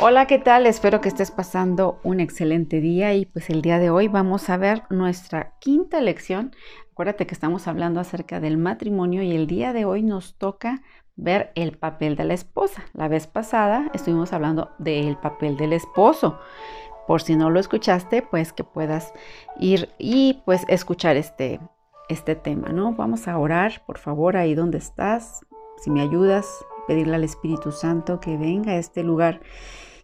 Hola, ¿qué tal? Espero que estés pasando un excelente día y pues el día de hoy vamos a ver nuestra quinta lección. Acuérdate que estamos hablando acerca del matrimonio y el día de hoy nos toca ver el papel de la esposa. La vez pasada estuvimos hablando del papel del esposo. Por si no lo escuchaste, pues que puedas ir y pues escuchar este, este tema, ¿no? Vamos a orar, por favor, ahí donde estás. Si me ayudas, pedirle al Espíritu Santo que venga a este lugar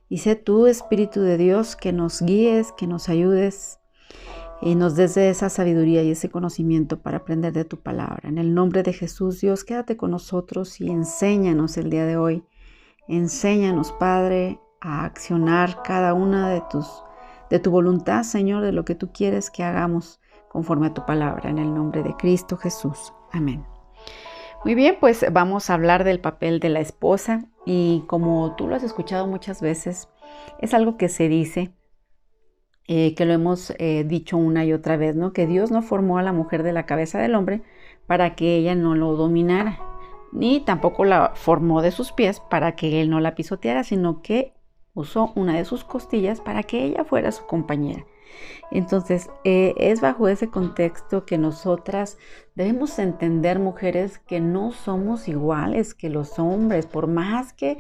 y sé tú, Espíritu de Dios, que nos guíes, que nos ayudes y nos des esa sabiduría y ese conocimiento para aprender de tu palabra. En el nombre de Jesús, Dios, quédate con nosotros y enséñanos el día de hoy. Enséñanos, Padre, a accionar cada una de tus de tu voluntad, Señor, de lo que tú quieres que hagamos conforme a tu palabra, en el nombre de Cristo Jesús. Amén. Muy bien, pues vamos a hablar del papel de la esposa y como tú lo has escuchado muchas veces, es algo que se dice, eh, que lo hemos eh, dicho una y otra vez, ¿no? Que Dios no formó a la mujer de la cabeza del hombre para que ella no lo dominara, ni tampoco la formó de sus pies para que él no la pisoteara, sino que usó una de sus costillas para que ella fuera su compañera. Entonces, eh, es bajo ese contexto que nosotras debemos entender, mujeres, que no somos iguales que los hombres, por más que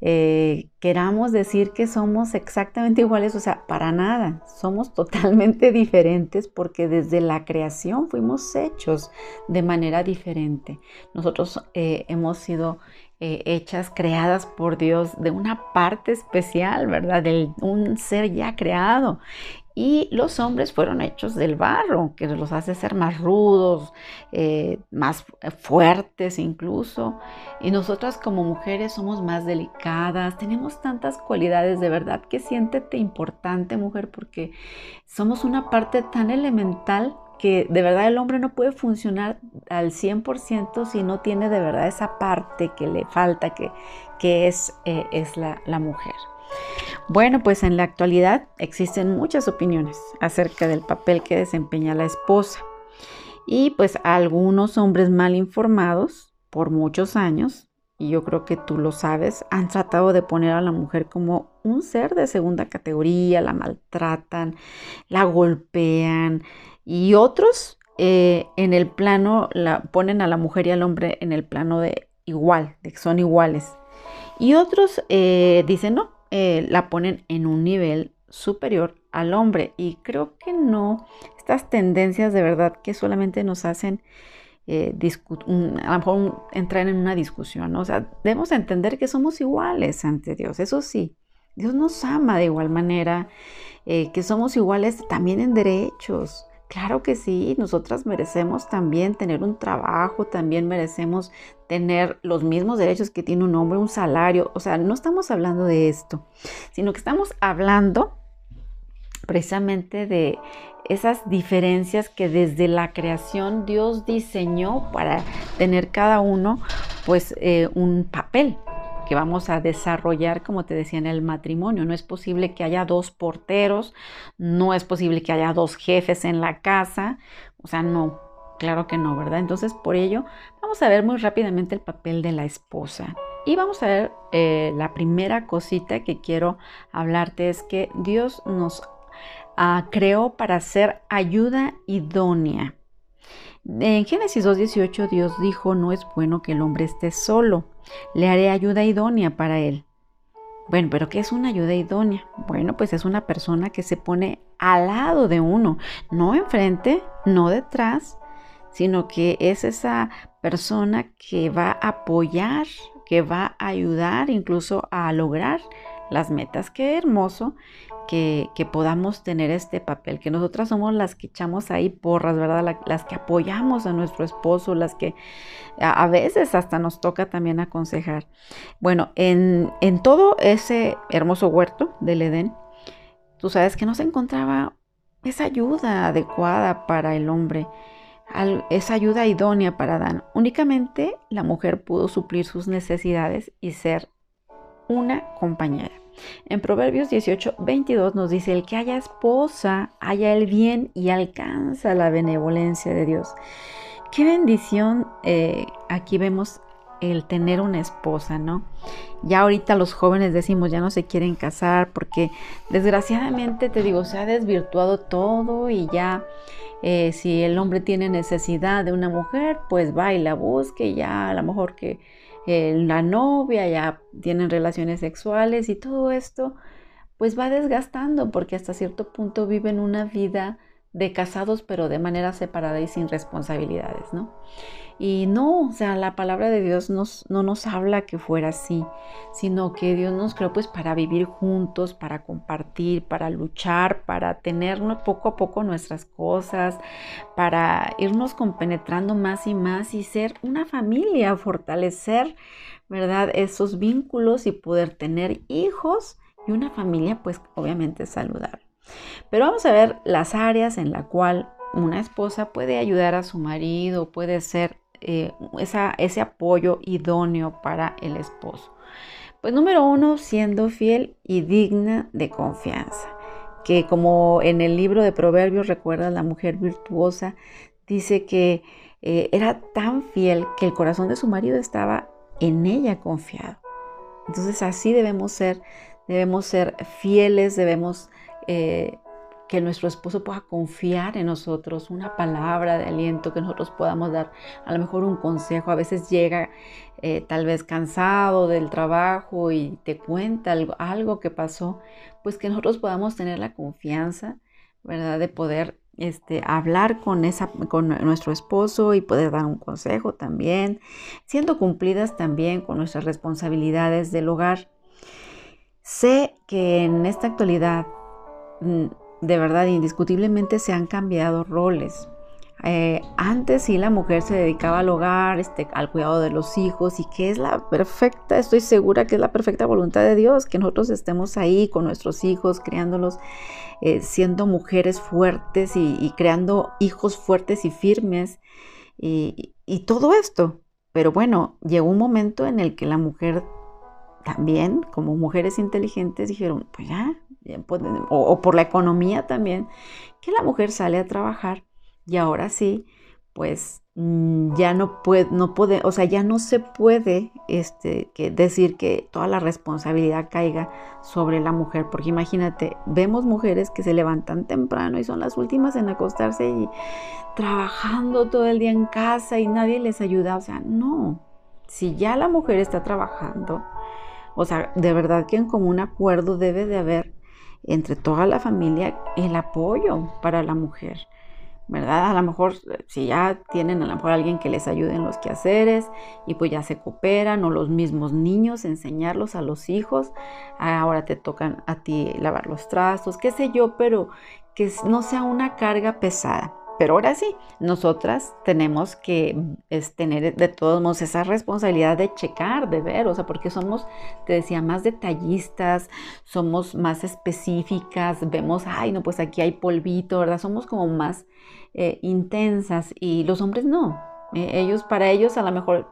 eh, queramos decir que somos exactamente iguales, o sea, para nada, somos totalmente diferentes porque desde la creación fuimos hechos de manera diferente. Nosotros eh, hemos sido hechas, creadas por Dios de una parte especial, ¿verdad? De un ser ya creado. Y los hombres fueron hechos del barro, que los hace ser más rudos, eh, más fuertes incluso. Y nosotras como mujeres somos más delicadas, tenemos tantas cualidades de verdad que siéntete importante mujer porque somos una parte tan elemental que de verdad el hombre no puede funcionar al 100% si no tiene de verdad esa parte que le falta, que, que es, eh, es la, la mujer. Bueno, pues en la actualidad existen muchas opiniones acerca del papel que desempeña la esposa. Y pues algunos hombres mal informados por muchos años, y yo creo que tú lo sabes, han tratado de poner a la mujer como un ser de segunda categoría, la maltratan, la golpean, y otros eh, en el plano, la, ponen a la mujer y al hombre en el plano de igual, de que son iguales. Y otros eh, dicen, no, eh, la ponen en un nivel superior al hombre. Y creo que no, estas tendencias de verdad que solamente nos hacen eh, a lo mejor entrar en una discusión. O sea, debemos entender que somos iguales ante Dios. Eso sí, Dios nos ama de igual manera, eh, que somos iguales también en derechos. Claro que sí, nosotras merecemos también tener un trabajo, también merecemos tener los mismos derechos que tiene un hombre, un salario. O sea, no estamos hablando de esto, sino que estamos hablando precisamente de esas diferencias que desde la creación Dios diseñó para tener cada uno pues eh, un papel que vamos a desarrollar, como te decía, en el matrimonio. No es posible que haya dos porteros, no es posible que haya dos jefes en la casa, o sea, no, claro que no, ¿verdad? Entonces, por ello, vamos a ver muy rápidamente el papel de la esposa. Y vamos a ver eh, la primera cosita que quiero hablarte es que Dios nos ah, creó para ser ayuda idónea. En Génesis 2.18 Dios dijo, no es bueno que el hombre esté solo, le haré ayuda idónea para él. Bueno, pero ¿qué es una ayuda idónea? Bueno, pues es una persona que se pone al lado de uno, no enfrente, no detrás, sino que es esa persona que va a apoyar, que va a ayudar incluso a lograr las metas. Qué hermoso que, podamos tener este papel, que nosotras somos las que echamos ahí porras, ¿verdad? las que apoyamos a nuestro esposo, las que a, veces hasta nos toca también aconsejar. Bueno, en, en todo ese hermoso huerto del Edén, tú sabes que no se encontraba esa ayuda adecuada para el hombre, esa ayuda idónea para Adán. Únicamente la mujer pudo suplir sus necesidades y ser una compañera. En Proverbios 18, 22 nos dice, el que haya esposa, haya el bien y alcanza la benevolencia de Dios. Qué bendición. Eh, aquí vemos el tener una esposa, ¿no? Ya ahorita los jóvenes decimos, ya no se quieren casar porque desgraciadamente, te digo, se ha desvirtuado todo y ya eh, si el hombre tiene necesidad de una mujer, pues va y la busque ya a lo mejor que eh, la novia ya tienen relaciones sexuales y todo esto, pues va desgastando porque hasta cierto punto viven una vida de casados pero de manera separada y sin responsabilidades, ¿no? Y no, o sea, la palabra de Dios nos, no nos habla que fuera así, sino que Dios nos creó pues para vivir juntos, para compartir, para luchar, para tener poco a poco nuestras cosas, para irnos compenetrando más y más y ser una familia, fortalecer, ¿verdad? Esos vínculos y poder tener hijos y una familia pues obviamente saludable. Pero vamos a ver las áreas en la cual una esposa puede ayudar a su marido, puede ser eh, ese apoyo idóneo para el esposo. Pues número uno, siendo fiel y digna de confianza. Que como en el libro de Proverbios recuerda la mujer virtuosa, dice que eh, era tan fiel que el corazón de su marido estaba en ella confiado. Entonces así debemos ser, debemos ser fieles, debemos eh, que nuestro esposo pueda confiar en nosotros, una palabra de aliento, que nosotros podamos dar a lo mejor un consejo. A veces llega eh, tal vez cansado del trabajo y te cuenta algo, algo que pasó, pues que nosotros podamos tener la confianza, ¿verdad? De poder este, hablar con, esa, con nuestro esposo y poder dar un consejo también, siendo cumplidas también con nuestras responsabilidades del hogar. Sé que en esta actualidad mm, de verdad, indiscutiblemente se han cambiado roles. Eh, antes sí la mujer se dedicaba al hogar, este, al cuidado de los hijos y que es la perfecta, estoy segura que es la perfecta voluntad de Dios, que nosotros estemos ahí con nuestros hijos, criándolos, eh, siendo mujeres fuertes y, creando hijos fuertes y firmes y, y todo esto. Pero bueno, llegó un momento en el que la mujer también, como mujeres inteligentes, dijeron, pues ya, o, por la economía también, que la mujer sale a trabajar y ahora sí, pues mm, ya no puede, no puede, o sea, ya no se puede este, que decir que toda la responsabilidad caiga sobre la mujer, porque imagínate, vemos mujeres que se levantan temprano y son las últimas en acostarse y trabajando todo el día en casa y nadie les ayuda, o sea, no, si ya la mujer está trabajando, o sea, de verdad que en común acuerdo debe de haber entre toda la familia el apoyo para la mujer. ¿verdad? A lo mejor si ya tienen a lo mejor alguien que les ayude en los quehaceres y pues ya se cooperan o los mismos niños enseñarlos a los hijos, ahora te tocan a ti lavar los trastos, qué sé yo, pero que no sea una carga pesada. Pero ahora sí, nosotras tenemos que tener de todos modos esa responsabilidad de checar, de ver, o sea, porque somos, te decía, más detallistas, somos más específicas, vemos, ay, no, pues aquí hay polvito, ¿verdad? Somos como más eh, intensas y los hombres no. Eh, ellos, para ellos a lo mejor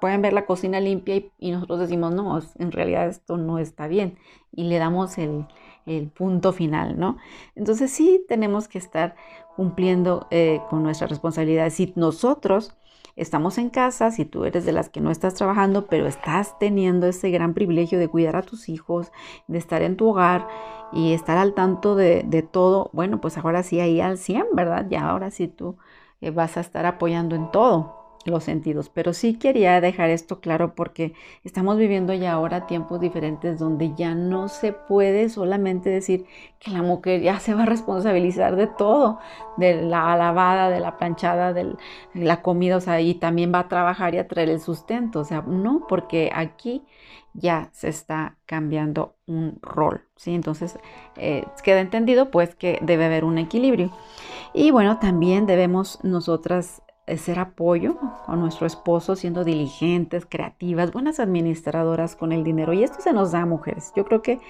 pueden ver la cocina limpia y, nosotros decimos, no, en realidad esto no está bien y le damos el, el punto final, ¿no? Entonces sí tenemos que estar cumpliendo eh, con nuestras responsabilidades. Si nosotros estamos en casa, si tú eres de las que no estás trabajando, pero estás teniendo ese gran privilegio de cuidar a tus hijos, de estar en tu hogar y estar al tanto de, todo, bueno, pues ahora sí ahí al 100, ¿verdad? Ya ahora sí tú eh, vas a estar apoyando en todo los sentidos. Pero sí quería dejar esto claro porque estamos viviendo ya ahora tiempos diferentes donde ya no se puede solamente decir que la mujer ya se va a responsabilizar de todo, de la lavada, de la planchada, de la comida, o sea, y también va a trabajar y a traer el sustento. O sea, no, porque aquí ya se está cambiando un rol, ¿sí? Entonces, eh, queda entendido pues que debe haber un equilibrio. Y bueno, también debemos nosotras ser apoyo a nuestro esposo, siendo diligentes, creativas, buenas administradoras con el dinero. Y esto se nos da mujeres. Yo creo que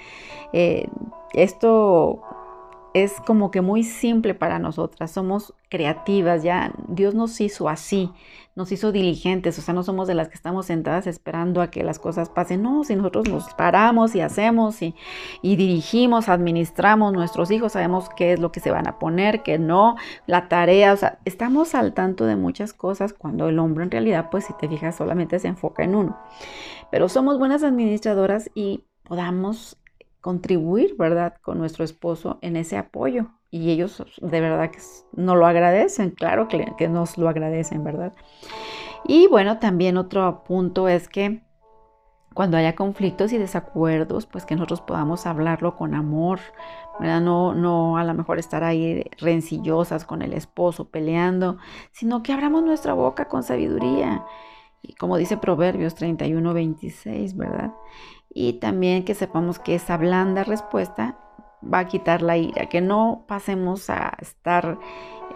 eh, esto es como que muy simple para nosotras, somos creativas, ya Dios nos hizo así, nos hizo diligentes, o sea, no somos de las que estamos sentadas esperando a que las cosas pasen, no, si nosotros nos paramos y hacemos y, y dirigimos, administramos nuestros hijos, sabemos qué es lo que se van a poner, qué no, la tarea, o sea, estamos al tanto de muchas cosas cuando el hombre en realidad, pues si te fijas, solamente se enfoca en uno. Pero somos buenas administradoras y podamos contribuir, ¿verdad?, con nuestro esposo en ese apoyo. Y ellos de verdad que nos lo agradecen, claro que, que nos lo agradecen, ¿verdad? Y bueno, también otro punto es que cuando haya conflictos y desacuerdos, pues que nosotros podamos hablarlo con amor, ¿verdad? No, no a lo mejor estar ahí rencillosas con el esposo, peleando, sino que abramos nuestra boca con sabiduría. Y como dice Proverbios 31, 26, ¿verdad? Y también que sepamos que esa blanda respuesta va a quitar la ira, que no pasemos a estar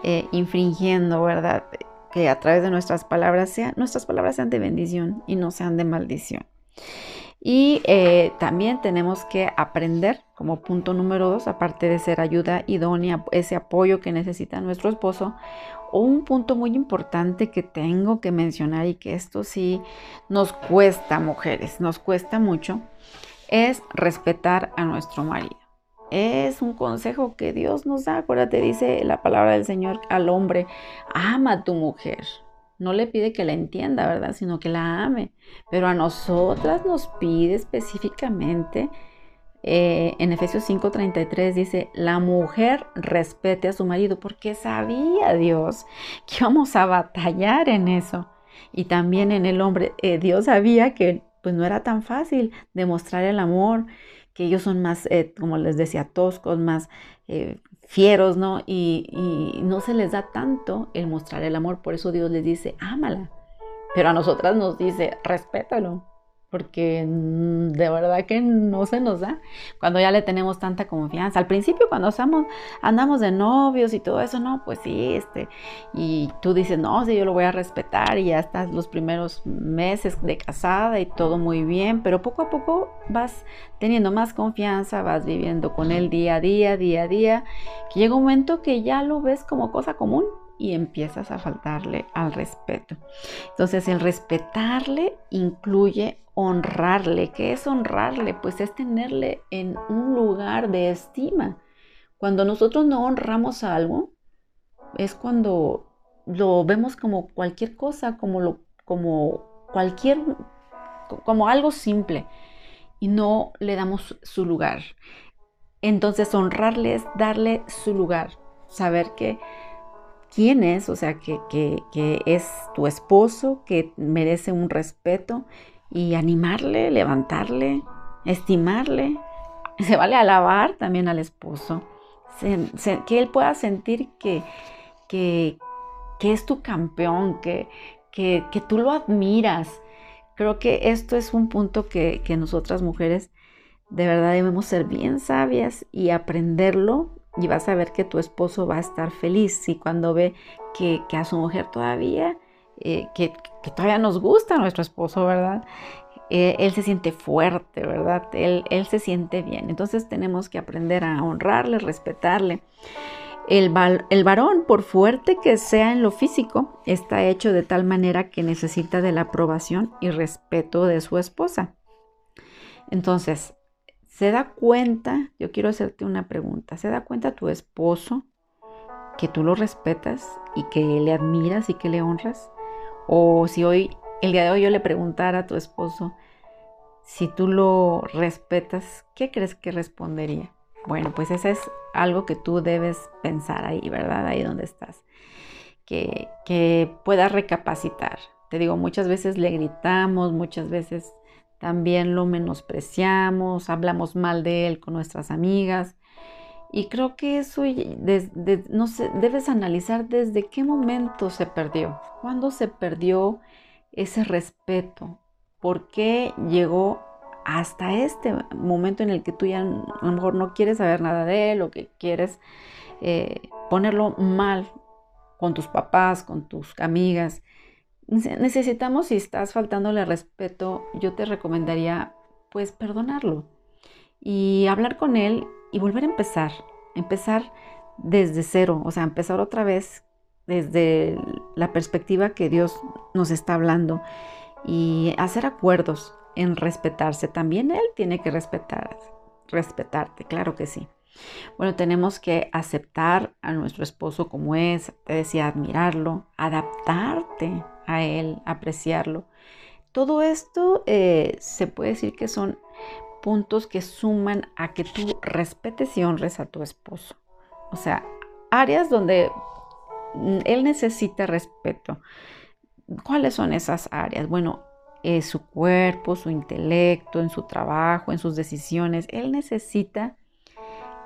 eh, infringiendo, ¿verdad? Que a través de nuestras palabras sean, nuestras palabras sean de bendición y no sean de maldición. Y eh, también tenemos que aprender, como punto número dos, aparte de ser ayuda idónea, ese apoyo que necesita nuestro esposo, un punto muy importante que tengo que mencionar y que esto sí nos cuesta, mujeres, nos cuesta mucho, es respetar a nuestro marido. Es un consejo que Dios nos da. Acuérdate, dice la palabra del Señor al hombre, ama a tu mujer. No le pide que la entienda, ¿verdad? Sino que la ame. Pero a nosotras nos pide específicamente eh, en Efesios 5:33 dice, la mujer respete a su marido porque sabía Dios que íbamos a batallar en eso. Y también en el hombre, eh, Dios sabía que pues no era tan fácil demostrar el amor, que ellos son más, eh, como les decía, toscos, más fieros, ¿no? Y, y no se les da tanto el mostrar el amor, por eso Dios les dice, ámala. Pero a nosotras nos dice, respétalo porque mm, de verdad que no se nos da cuando ya le tenemos tanta confianza. Al principio cuando estamos, andamos de novios y todo eso, no, pues sí, este, y tú dices, no, sí, yo lo voy a respetar y ya estás los primeros meses de casada y todo muy bien, pero poco a poco vas teniendo más confianza, vas viviendo con él día a día, día a día, que llega un momento que ya lo ves como cosa común y empiezas a faltarle al respeto. Entonces el respetarle incluye honrarle. ¿Qué es honrarle? Pues es tenerle en un lugar de estima. Cuando nosotros no honramos algo, es cuando lo vemos como cualquier cosa, como, lo, como cualquier, como algo simple y no le damos su lugar. Entonces honrarle es darle su lugar, saber que quién es, o sea, que, que, es tu esposo, que merece un respeto y animarle, levantarle, estimarle. Se vale alabar también al esposo, que él pueda sentir que, que, que es tu campeón, que, que, que, tú lo admiras. Creo que esto es un punto que, que nosotras mujeres de verdad debemos ser bien sabias y aprenderlo y vas a ver que tu esposo va a estar feliz y cuando ve que, a su mujer todavía, eh, que, todavía nos gusta nuestro esposo, ¿verdad? Eh, él se siente fuerte, ¿verdad? Él, se siente bien. Entonces tenemos que aprender a honrarle, respetarle. El, el varón, por fuerte que sea en lo físico, está hecho de tal manera que necesita de la aprobación y respeto de su esposa. Entonces, ¿Se da cuenta? Yo quiero hacerte una pregunta. ¿Se da cuenta tu esposo que tú lo respetas y que le admiras y que le honras? O si hoy, el día de hoy yo le preguntara a tu esposo si tú lo respetas, ¿qué crees que respondería? Bueno, pues eso es algo que tú debes pensar ahí, ¿verdad? Ahí donde estás. Que, que puedas recapacitar. Te digo, muchas veces le gritamos, muchas veces también lo menospreciamos, hablamos mal de él con nuestras amigas. Y creo que eso no sé, debes analizar desde qué momento se perdió, cuándo se perdió ese respeto, por qué llegó hasta este momento en el que tú ya a lo mejor no quieres saber nada de él o que quieres eh, ponerlo mal con tus papás, con tus amigas. Necesitamos, si estás faltándole respeto, yo te recomendaría pues perdonarlo y hablar con él y volver a empezar. empezar desde cero, o sea, empezar otra vez desde la perspectiva que Dios nos está hablando y hacer acuerdos en respetarse. También Él tiene que respetar, respetarte, claro que sí. Bueno, tenemos que aceptar a nuestro esposo como es, te decía, admirarlo, adaptarte a él, apreciarlo. Todo esto eh, se puede decir que son puntos que suman a que tú respetes y honres a tu esposo. O sea, áreas donde él necesita respeto. ¿Cuáles son esas áreas? Bueno, es su cuerpo, su intelecto, en su trabajo, en sus decisiones. Él necesita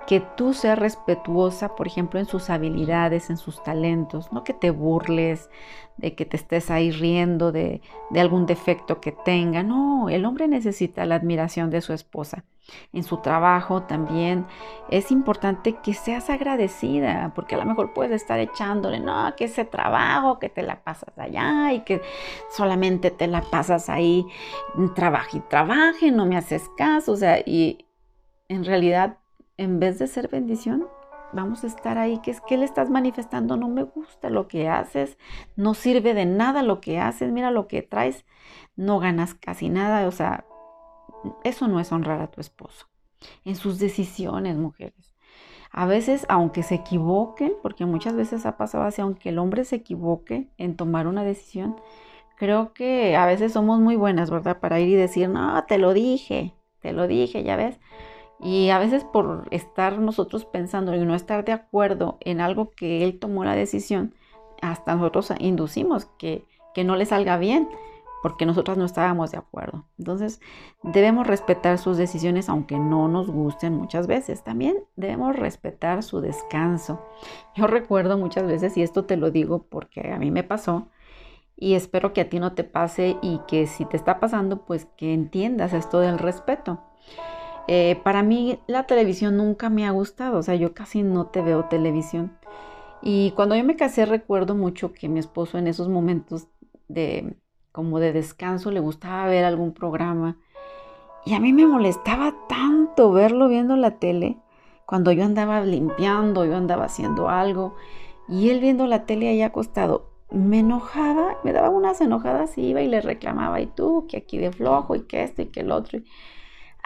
que tú seas respetuosa, por ejemplo, en sus habilidades, en sus talentos, no que te burles, de que te estés ahí riendo de, de, algún defecto que tenga. No, el hombre necesita la admiración de su esposa. En su trabajo también es importante que seas agradecida, porque a lo mejor puedes estar echándole, no, que ese trabajo, que te la pasas allá y que solamente te la pasas ahí, trabaja y trabaje, no me haces caso, o sea, y en realidad en vez de ser bendición, vamos a estar ahí, que es que le estás manifestando, no me gusta lo que haces, no sirve de nada lo que haces, mira lo que traes, no ganas casi nada, o sea, eso no es honrar a tu esposo. En sus decisiones, mujeres. A veces, aunque se equivoquen, porque muchas veces ha pasado así, aunque el hombre se equivoque en tomar una decisión, creo que a veces somos muy buenas, ¿verdad? Para ir y decir, no, te lo dije, te lo dije, ya ves. Y a veces por estar nosotros pensando y no estar de acuerdo en algo que él tomó la decisión, hasta nosotros inducimos que, que no le salga bien porque nosotras no estábamos de acuerdo. Entonces debemos respetar sus decisiones aunque no nos gusten muchas veces. También debemos respetar su descanso. Yo recuerdo muchas veces, y esto te lo digo porque a mí me pasó, y espero que a ti no te pase y que si te está pasando, pues que entiendas esto del respeto. Eh, para mí la televisión nunca me ha gustado, o sea, yo casi no te veo televisión. Y cuando yo me casé recuerdo mucho que mi esposo en esos momentos de como de descanso le gustaba ver algún programa y a mí me molestaba tanto verlo viendo la tele cuando yo andaba limpiando, yo andaba haciendo algo y él viendo la tele ahí acostado. Me enojaba, me daba unas enojadas y iba y le reclamaba, y tú, que aquí de flojo, y que esto y que el otro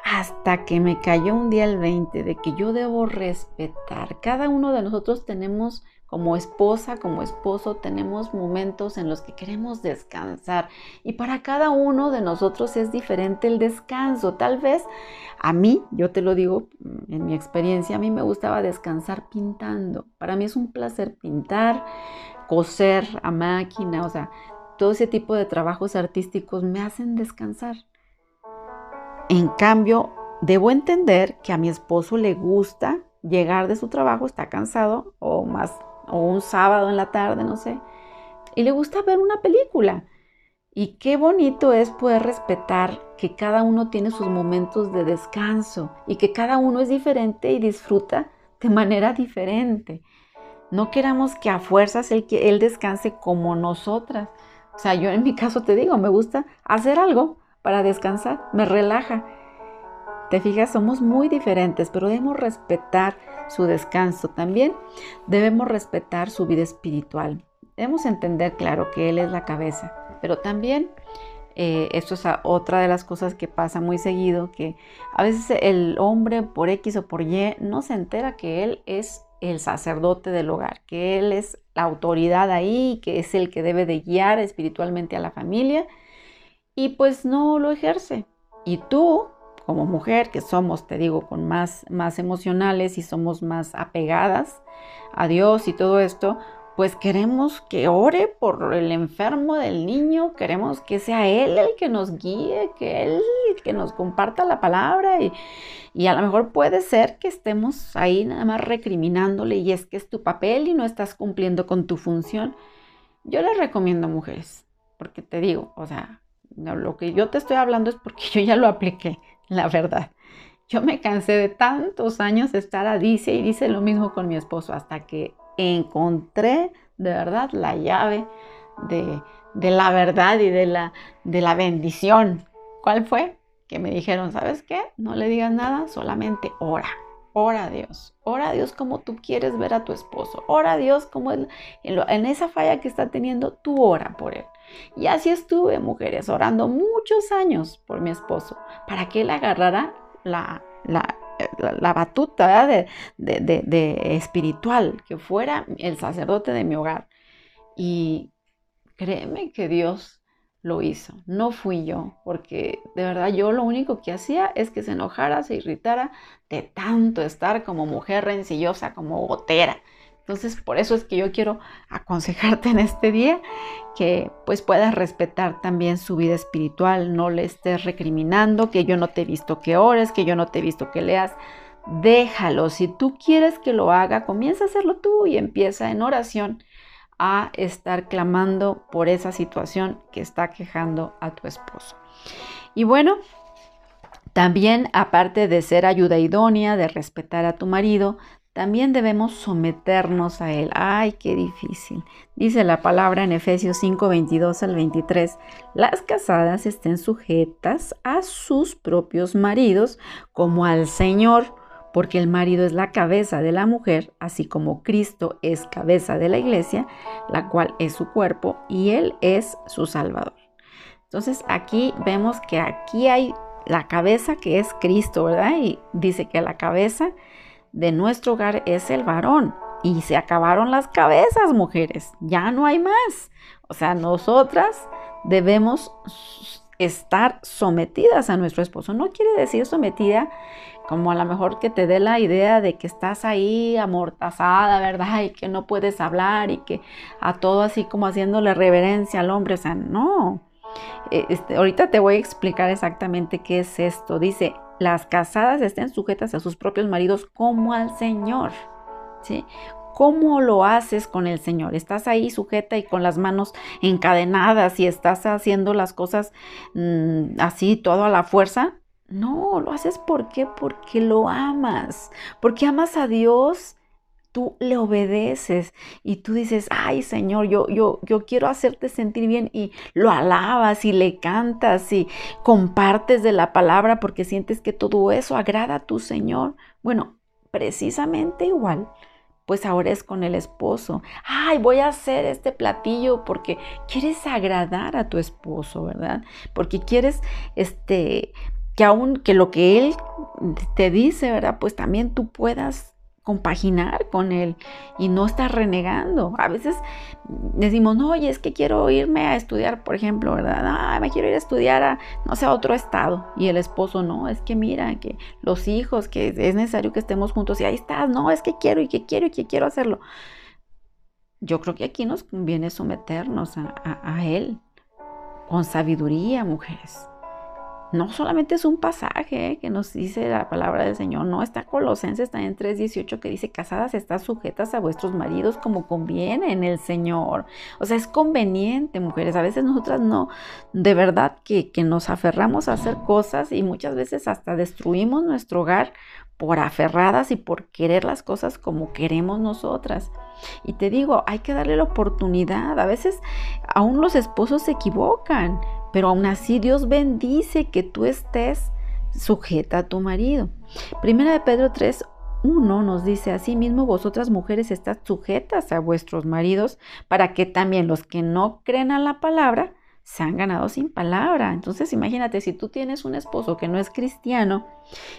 hasta que me cayó un día el 20 de que yo debo respetar. Cada uno de nosotros tenemos como esposa, como esposo, tenemos momentos en los que queremos descansar y para cada uno de nosotros es diferente el descanso. Tal vez a mí, yo te lo digo mm, en mi experiencia, a mí me gustaba descansar pintando. Para mí es un placer pintar, coser a máquina, o sea, todo ese tipo de trabajos artísticos me hacen descansar. En cambio, debo entender que a mi esposo le gusta llegar de su trabajo, está cansado o más o un sábado en la tarde, no sé, y le gusta ver una película. Y qué bonito es poder respetar que cada uno tiene sus momentos de descanso y que cada uno es diferente y disfruta de manera diferente. No queramos que a fuerzas él, él descanse como nosotras. O sea, yo en mi caso te digo, me gusta hacer algo para descansar, me relaja. Te fijas, somos muy diferentes, pero debemos respetar su descanso también. Debemos respetar su vida espiritual. Debemos entender, claro, que Él es la cabeza, pero también eh, esto es otra de las cosas que pasa muy seguido, que a veces el hombre por X o por Y no se entera que Él es el sacerdote del hogar, que Él es la autoridad ahí, que es el que debe de guiar espiritualmente a la familia y pues no lo ejerce. Y tú, como mujer, que somos, te digo, con más, más emocionales y somos más apegadas a Dios y todo esto, pues queremos que ore por el enfermo del niño, queremos que sea Él el que nos guíe, que Él que nos comparta la palabra y, y a lo mejor puede ser que estemos ahí nada más recriminándole y es que es tu papel y no estás cumpliendo con tu función. Yo les recomiendo mujeres, porque te digo, o sea, lo que yo te estoy hablando es porque yo ya lo apliqué, la verdad. Yo me cansé de tantos años de estar a dice y dice lo mismo con mi esposo hasta que encontré de verdad la llave de, la verdad y de la, de la bendición. ¿Cuál fue? Que me dijeron, ¿sabes qué? No le digas nada, solamente ora. Ora a Dios, ora a Dios como tú quieres ver a tu esposo, ora a Dios como en, en esa falla que está teniendo, tú ora por él. Y así estuve, mujeres, orando muchos años por mi esposo, para que él agarrara la, la, batuta de, de, espiritual, que fuera el sacerdote de mi hogar. Y créeme que Dios lo hizo, no fui yo, porque de verdad yo lo único que hacía es que se enojara, se irritara de tanto estar como mujer rencillosa, como gotera. Entonces, por eso es que yo quiero aconsejarte en este día que pues puedas respetar también su vida espiritual, no le estés recriminando que yo no te he visto que ores, que yo no te he visto que leas. Déjalo, si tú quieres que lo haga, comienza a hacerlo tú y empieza en oración a estar clamando por esa situación que está quejando a tu esposo. Y bueno, también aparte de ser ayuda idónea, de respetar a tu marido, también debemos someternos a Él. Ay, qué difícil. Dice la palabra en Efesios 5, 22 al 23, las casadas estén sujetas a sus propios maridos como al Señor, porque el marido es la cabeza de la mujer, así como Cristo es cabeza de la iglesia, la cual es su cuerpo y Él es su Salvador. Entonces aquí vemos que aquí hay la cabeza que es Cristo, ¿verdad? Y dice que la cabeza de nuestro hogar es el varón. Y se acabaron las cabezas, mujeres. Ya no hay más. O sea, nosotras debemos estar sometidas a nuestro esposo. No quiere decir sometida como a lo mejor que te dé la idea de que estás ahí amortazada, ¿verdad? Y que no puedes hablar y que a todo así como haciéndole reverencia al hombre. O sea, no. Eh, este, ahorita te voy a explicar exactamente qué es esto. Dice, las casadas estén sujetas a sus propios maridos como al Señor. ¿sí? ¿Cómo lo haces con el Señor? ¿Estás ahí sujeta y con las manos encadenadas y estás haciendo las cosas mm, así, todo a la fuerza? No, lo haces ¿por qué? Porque lo amas, porque amas a Dios tú le obedeces y tú dices, ay Señor, yo, yo, yo quiero hacerte sentir bien y lo alabas y le cantas y compartes de la palabra porque sientes que todo eso agrada a tu Señor. Bueno, precisamente igual. Pues ahora es con el esposo. Ay, voy a hacer este platillo porque quieres agradar a tu esposo, ¿verdad? Porque quieres este que aún que lo que él te dice, ¿verdad? Pues también tú puedas compaginar con él y no estar renegando. A veces decimos, no, oye, es que quiero irme a estudiar, por ejemplo, ¿verdad? Ah, me quiero ir a estudiar a, no sé, a otro estado. Y el esposo, no, es que mira, que los hijos, que es necesario que estemos juntos. Y ahí estás, no, es que quiero y que quiero y que quiero hacerlo. Yo creo que aquí nos conviene someternos a, a él con sabiduría, mujeres no solamente es un pasaje eh, que nos dice la palabra del Señor, no, está Colosenses también 3.18 que dice, casadas estás sujetas a vuestros maridos como conviene en el Señor. O sea, es conveniente, mujeres. A veces nosotras no, de verdad que, que nos aferramos a hacer cosas y muchas veces hasta destruimos nuestro hogar por aferradas y por querer las cosas como queremos nosotras. Y te digo, hay que darle la oportunidad. A veces aún los esposos se equivocan pero aún así Dios bendice que tú estés sujeta a tu marido. Primera de Pedro 3, 1 nos dice, así mismo vosotras mujeres estás sujetas a vuestros maridos para que también los que no creen a la palabra se han ganado sin palabra. Entonces imagínate, si tú tienes un esposo que no es cristiano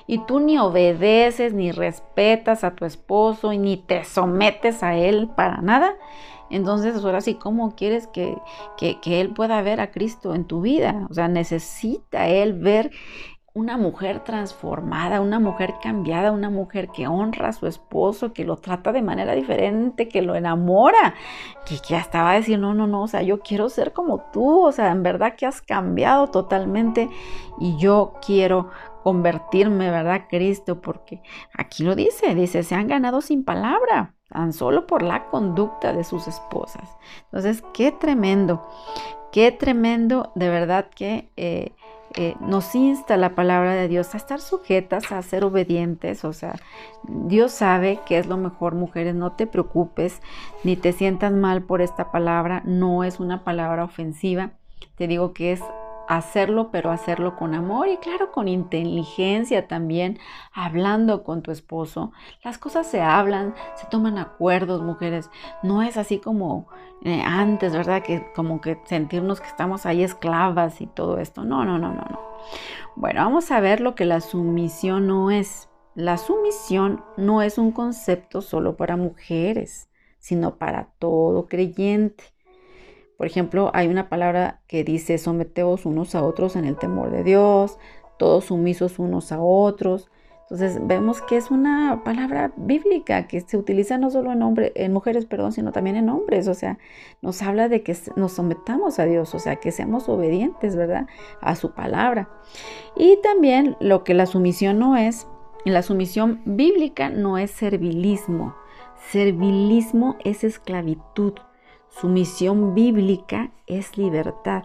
y tú ni obedeces, ni respetas a tu esposo y ni te sometes a él para nada, entonces, ahora sí, ¿cómo quieres que, que, Él pueda ver a Cristo en tu vida? O sea, necesita Él ver una mujer transformada, una mujer cambiada, una mujer que honra a su esposo, que lo trata de manera diferente, que lo enamora, que ya estaba a decir, no, no, no, o sea, yo quiero ser como tú, o sea, en verdad que has cambiado totalmente y yo quiero convertirme, ¿verdad, Cristo? Porque aquí lo dice, dice, se han ganado sin palabra tan solo por la conducta de sus esposas. Entonces, qué tremendo, qué tremendo, de verdad que eh, eh, nos insta la palabra de Dios a estar sujetas, a ser obedientes, o sea, Dios sabe que es lo mejor, mujeres, no te preocupes, ni te sientas mal por esta palabra, no es una palabra ofensiva, te digo que es hacerlo, pero hacerlo con amor y claro, con inteligencia también, hablando con tu esposo. Las cosas se hablan, se toman acuerdos, mujeres. No es así como eh, antes, ¿verdad? Que como que sentirnos que estamos ahí esclavas y todo esto. No, no, no, no, no. Bueno, vamos a ver lo que la sumisión no es. La sumisión no es un concepto solo para mujeres, sino para todo creyente. Por ejemplo, hay una palabra que dice someteos unos a otros en el temor de Dios, todos sumisos unos a otros. Entonces vemos que es una palabra bíblica que se utiliza no solo en, en mujeres, perdón, sino también en hombres. O sea, nos habla de que nos sometamos a Dios, o sea, que seamos obedientes, ¿verdad? A su palabra. Y también lo que la sumisión no es, la sumisión bíblica no es servilismo. Servilismo es esclavitud. Sumisión bíblica es libertad.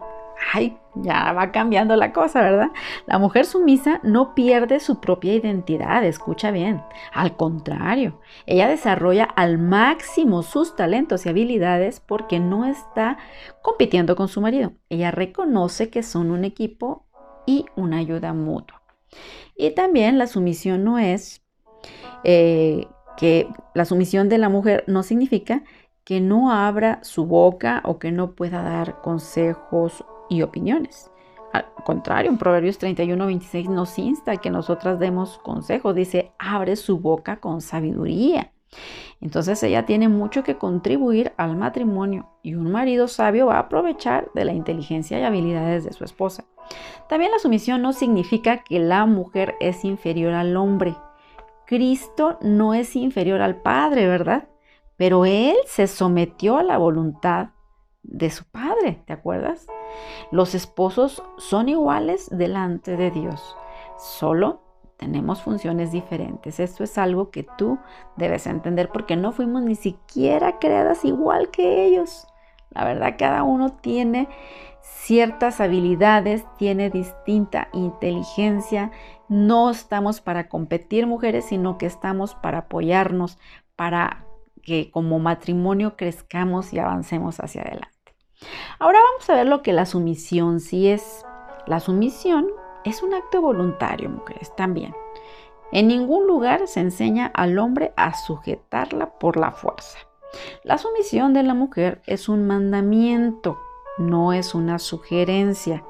Ay, ya va cambiando la cosa, ¿verdad? La mujer sumisa no pierde su propia identidad, escucha bien. Al contrario, ella desarrolla al máximo sus talentos y habilidades porque no está compitiendo con su marido. Ella reconoce que son un equipo y una ayuda mutua. Y también la sumisión no es eh, que la sumisión de la mujer no significa que no abra su boca o que no pueda dar consejos y opiniones. Al contrario, en Proverbios 31, 26 nos insta a que nosotras demos consejos. Dice, abre su boca con sabiduría. Entonces ella tiene mucho que contribuir al matrimonio y un marido sabio va a aprovechar de la inteligencia y habilidades de su esposa. También la sumisión no significa que la mujer es inferior al hombre. Cristo no es inferior al Padre, ¿verdad? Pero él se sometió a la voluntad de su padre, ¿te acuerdas? Los esposos son iguales delante de Dios, solo tenemos funciones diferentes. Esto es algo que tú debes entender porque no fuimos ni siquiera creadas igual que ellos. La verdad, cada uno tiene ciertas habilidades, tiene distinta inteligencia. No estamos para competir mujeres, sino que estamos para apoyarnos, para que como matrimonio crezcamos y avancemos hacia adelante. Ahora vamos a ver lo que la sumisión sí es. La sumisión es un acto voluntario, mujeres, también. En ningún lugar se enseña al hombre a sujetarla por la fuerza. La sumisión de la mujer es un mandamiento, no es una sugerencia.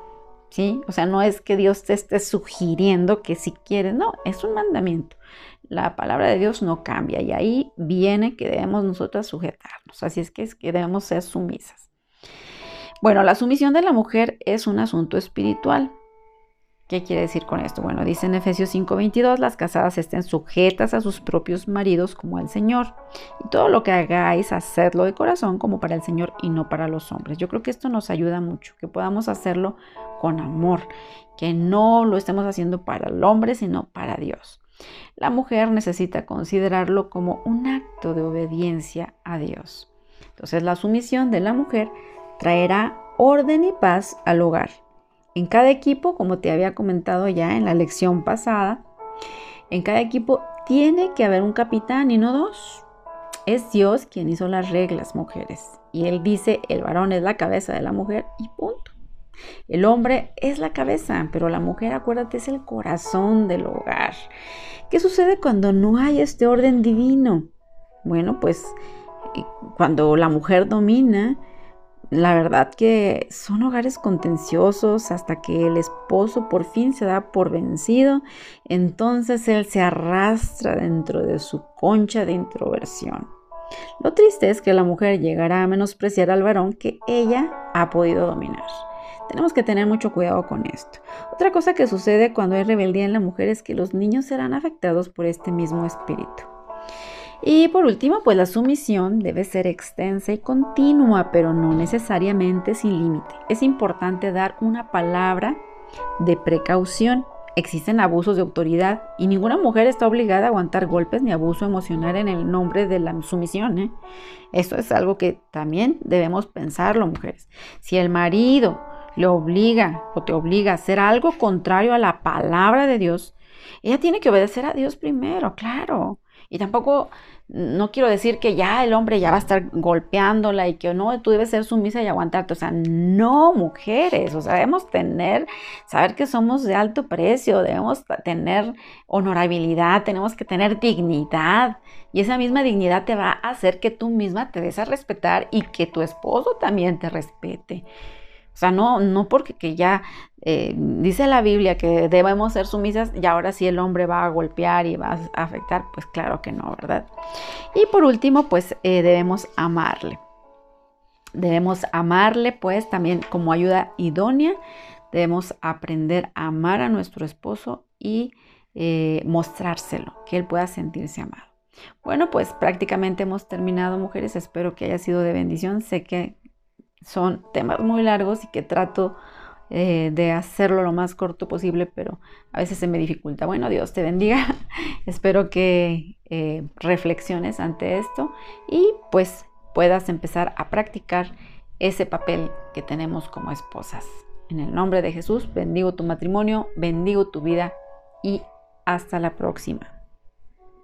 ¿Sí? O sea, no es que Dios te esté sugiriendo que si quieres, no, es un mandamiento la palabra de Dios no cambia y ahí viene que debemos nosotras sujetarnos. Así es que, debemos ser sumisas. Bueno, la sumisión de la mujer es un asunto espiritual. ¿Qué quiere decir con esto? Bueno, dice en Efesios 5:22, las casadas estén sujetas a sus propios maridos como al Señor. Y todo lo que hagáis, hacedlo de corazón como para el Señor y no para los hombres. Yo creo que esto nos ayuda mucho, que podamos hacerlo con amor, que no lo estemos haciendo para el hombre, sino para Dios. La mujer necesita considerarlo como un acto de obediencia a Dios. Entonces la sumisión de la mujer traerá orden y paz al hogar. En cada equipo, como te había comentado ya en la lección pasada, en cada equipo tiene que haber un capitán y no dos. Es Dios quien hizo las reglas, mujeres. Y Él dice, el varón es la cabeza de la mujer y punto. El hombre es la cabeza, pero la mujer, acuérdate, es el corazón del hogar. ¿Qué sucede cuando no hay este orden divino? Bueno, pues eh, cuando la mujer domina, la verdad que son hogares contenciosos hasta que el esposo por fin se da por vencido, entonces él se arrastra dentro de su concha de introversión. Lo triste es que la mujer llegará a menospreciar al varón que ella ha podido dominar. Tenemos que tener mucho cuidado con esto. Otra cosa que sucede cuando hay rebeldía en la mujer es que los niños serán afectados por este mismo espíritu. Y por último, pues la sumisión debe ser extensa y continua, pero no necesariamente sin límite. Es importante dar una palabra de precaución. Existen abusos de autoridad y ninguna mujer está obligada a aguantar golpes ni abuso emocional en el nombre de la sumisión. ¿eh? Esto es algo que también debemos pensarlo, mujeres. Si el marido le obliga o te obliga a hacer algo contrario a la palabra de Dios, Ella tiene que obedecer a Dios primero, claro. Y tampoco, no quiero decir que ya el hombre ya va a estar golpeándola y que no, tú debes ser sumisa y aguantarte. O sea, no, mujeres. O sea, debemos tener, saber que somos de alto precio, debemos tener honorabilidad, tenemos que tener dignidad. Y esa misma dignidad te va a hacer que tú misma te des a respetar y que tu esposo también te respete. O sea, no, no porque que ya eh, dice la Biblia que debemos ser sumisas y ahora sí el hombre va a golpear y va a afectar, pues claro que no, ¿verdad? Y por último, pues eh, debemos amarle. Debemos amarle, pues también como ayuda idónea, debemos aprender a amar a nuestro esposo y eh, mostrárselo, que él pueda sentirse amado. Bueno, pues prácticamente hemos terminado, mujeres. Espero que haya sido de bendición. Sé que son temas muy largos y que trato eh, de hacerlo lo más corto posible, pero a veces se me dificulta. Bueno, Dios te bendiga. Espero que eh, reflexiones ante esto y pues puedas empezar a practicar ese papel que tenemos como esposas. En el nombre de Jesús, bendigo tu matrimonio, bendigo tu vida y hasta la próxima.